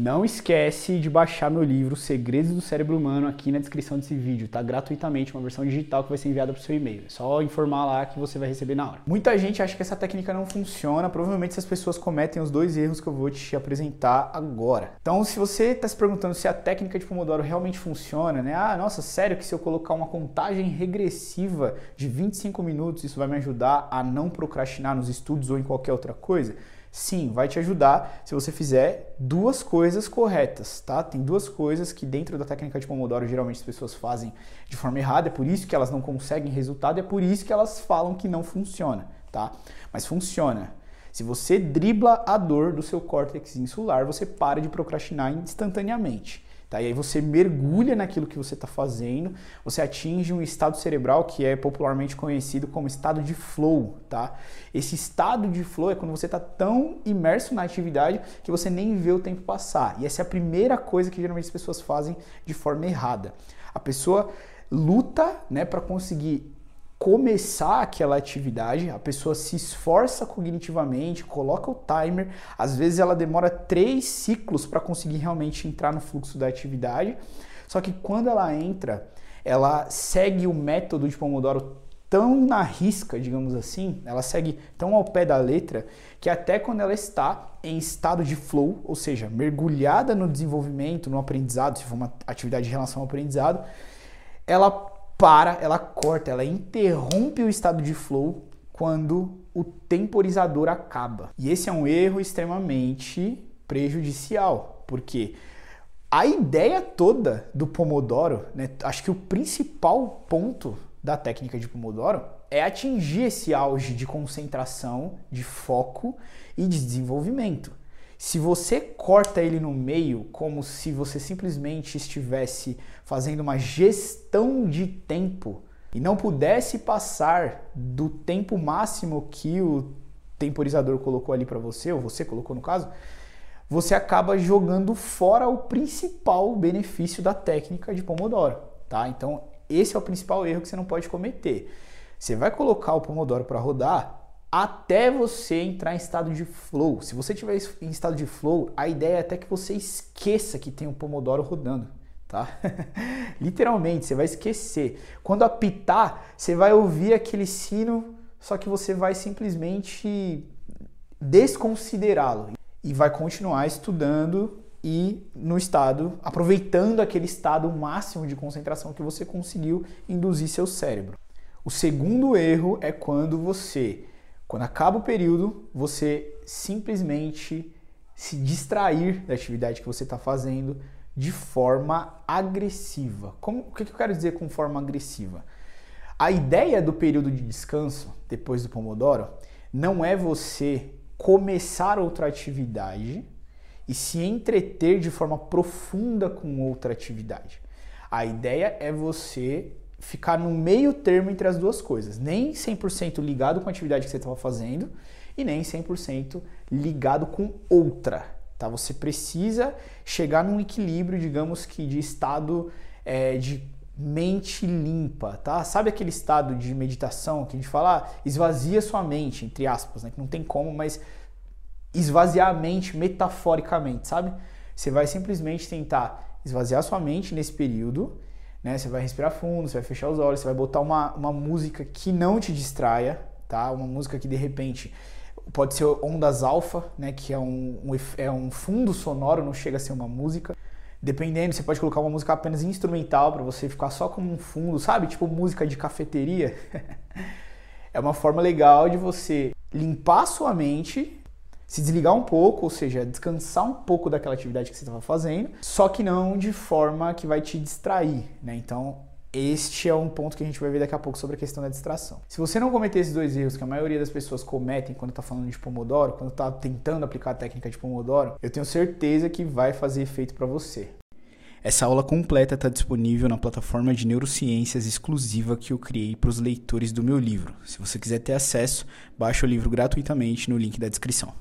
Não esquece de baixar meu livro Segredos do Cérebro Humano aqui na descrição desse vídeo, tá? Gratuitamente, uma versão digital que vai ser enviada para o seu e-mail. É só informar lá que você vai receber na hora. Muita gente acha que essa técnica não funciona, provavelmente essas pessoas cometem os dois erros que eu vou te apresentar agora. Então, se você está se perguntando se a técnica de Pomodoro realmente funciona, né? Ah, nossa, sério que se eu colocar uma contagem regressiva de 25 minutos, isso vai me ajudar a não procrastinar nos estudos ou em qualquer outra coisa? Sim, vai te ajudar se você fizer duas coisas corretas, tá? Tem duas coisas que dentro da técnica de Pomodoro geralmente as pessoas fazem de forma errada, é por isso que elas não conseguem resultado, é por isso que elas falam que não funciona, tá? Mas funciona. Se você dribla a dor do seu córtex insular, você para de procrastinar instantaneamente. Tá? E aí você mergulha naquilo que você está fazendo, você atinge um estado cerebral que é popularmente conhecido como estado de flow. Tá? Esse estado de flow é quando você está tão imerso na atividade que você nem vê o tempo passar. E essa é a primeira coisa que geralmente as pessoas fazem de forma errada. A pessoa luta né, para conseguir começar aquela atividade, a pessoa se esforça cognitivamente, coloca o timer, às vezes ela demora três ciclos para conseguir realmente entrar no fluxo da atividade. Só que quando ela entra, ela segue o método de Pomodoro tão na risca, digamos assim, ela segue tão ao pé da letra, que até quando ela está em estado de flow, ou seja, mergulhada no desenvolvimento, no aprendizado, se for uma atividade de relação ao aprendizado, ela para, ela corta, ela interrompe o estado de flow quando o temporizador acaba. E esse é um erro extremamente prejudicial, porque a ideia toda do Pomodoro, né, acho que o principal ponto da técnica de Pomodoro é atingir esse auge de concentração, de foco e de desenvolvimento. Se você corta ele no meio, como se você simplesmente estivesse fazendo uma gestão de tempo e não pudesse passar do tempo máximo que o temporizador colocou ali para você, ou você colocou no caso, você acaba jogando fora o principal benefício da técnica de Pomodoro, tá? Então, esse é o principal erro que você não pode cometer. Você vai colocar o Pomodoro para rodar, até você entrar em estado de flow. Se você estiver em estado de flow, a ideia é até que você esqueça que tem um Pomodoro rodando, tá? Literalmente, você vai esquecer. Quando apitar, você vai ouvir aquele sino, só que você vai simplesmente desconsiderá-lo e vai continuar estudando e no estado, aproveitando aquele estado máximo de concentração que você conseguiu induzir seu cérebro. O segundo erro é quando você quando acaba o período, você simplesmente se distrair da atividade que você está fazendo de forma agressiva. Como, o que eu quero dizer com forma agressiva? A ideia do período de descanso, depois do Pomodoro, não é você começar outra atividade e se entreter de forma profunda com outra atividade. A ideia é você ficar no meio termo entre as duas coisas. Nem 100% ligado com a atividade que você estava fazendo e nem 100% ligado com outra. Tá? Você precisa chegar num equilíbrio, digamos que de estado é, de mente limpa, tá? Sabe aquele estado de meditação que a gente fala, ah, esvazia sua mente, entre aspas, né? Que não tem como, mas esvaziar a mente metaforicamente, sabe? Você vai simplesmente tentar esvaziar sua mente nesse período né? Você vai respirar fundo, você vai fechar os olhos, você vai botar uma, uma música que não te distraia, tá? Uma música que de repente pode ser ondas alfa, né? Que é um, um, é um fundo sonoro, não chega a ser uma música. Dependendo, você pode colocar uma música apenas instrumental para você ficar só como um fundo, sabe? Tipo música de cafeteria. é uma forma legal de você limpar sua mente se desligar um pouco, ou seja, descansar um pouco daquela atividade que você estava fazendo, só que não de forma que vai te distrair, né? Então, este é um ponto que a gente vai ver daqui a pouco sobre a questão da distração. Se você não cometer esses dois erros que a maioria das pessoas cometem quando está falando de Pomodoro, quando está tentando aplicar a técnica de Pomodoro, eu tenho certeza que vai fazer efeito para você. Essa aula completa está disponível na plataforma de neurociências exclusiva que eu criei para os leitores do meu livro. Se você quiser ter acesso, baixe o livro gratuitamente no link da descrição.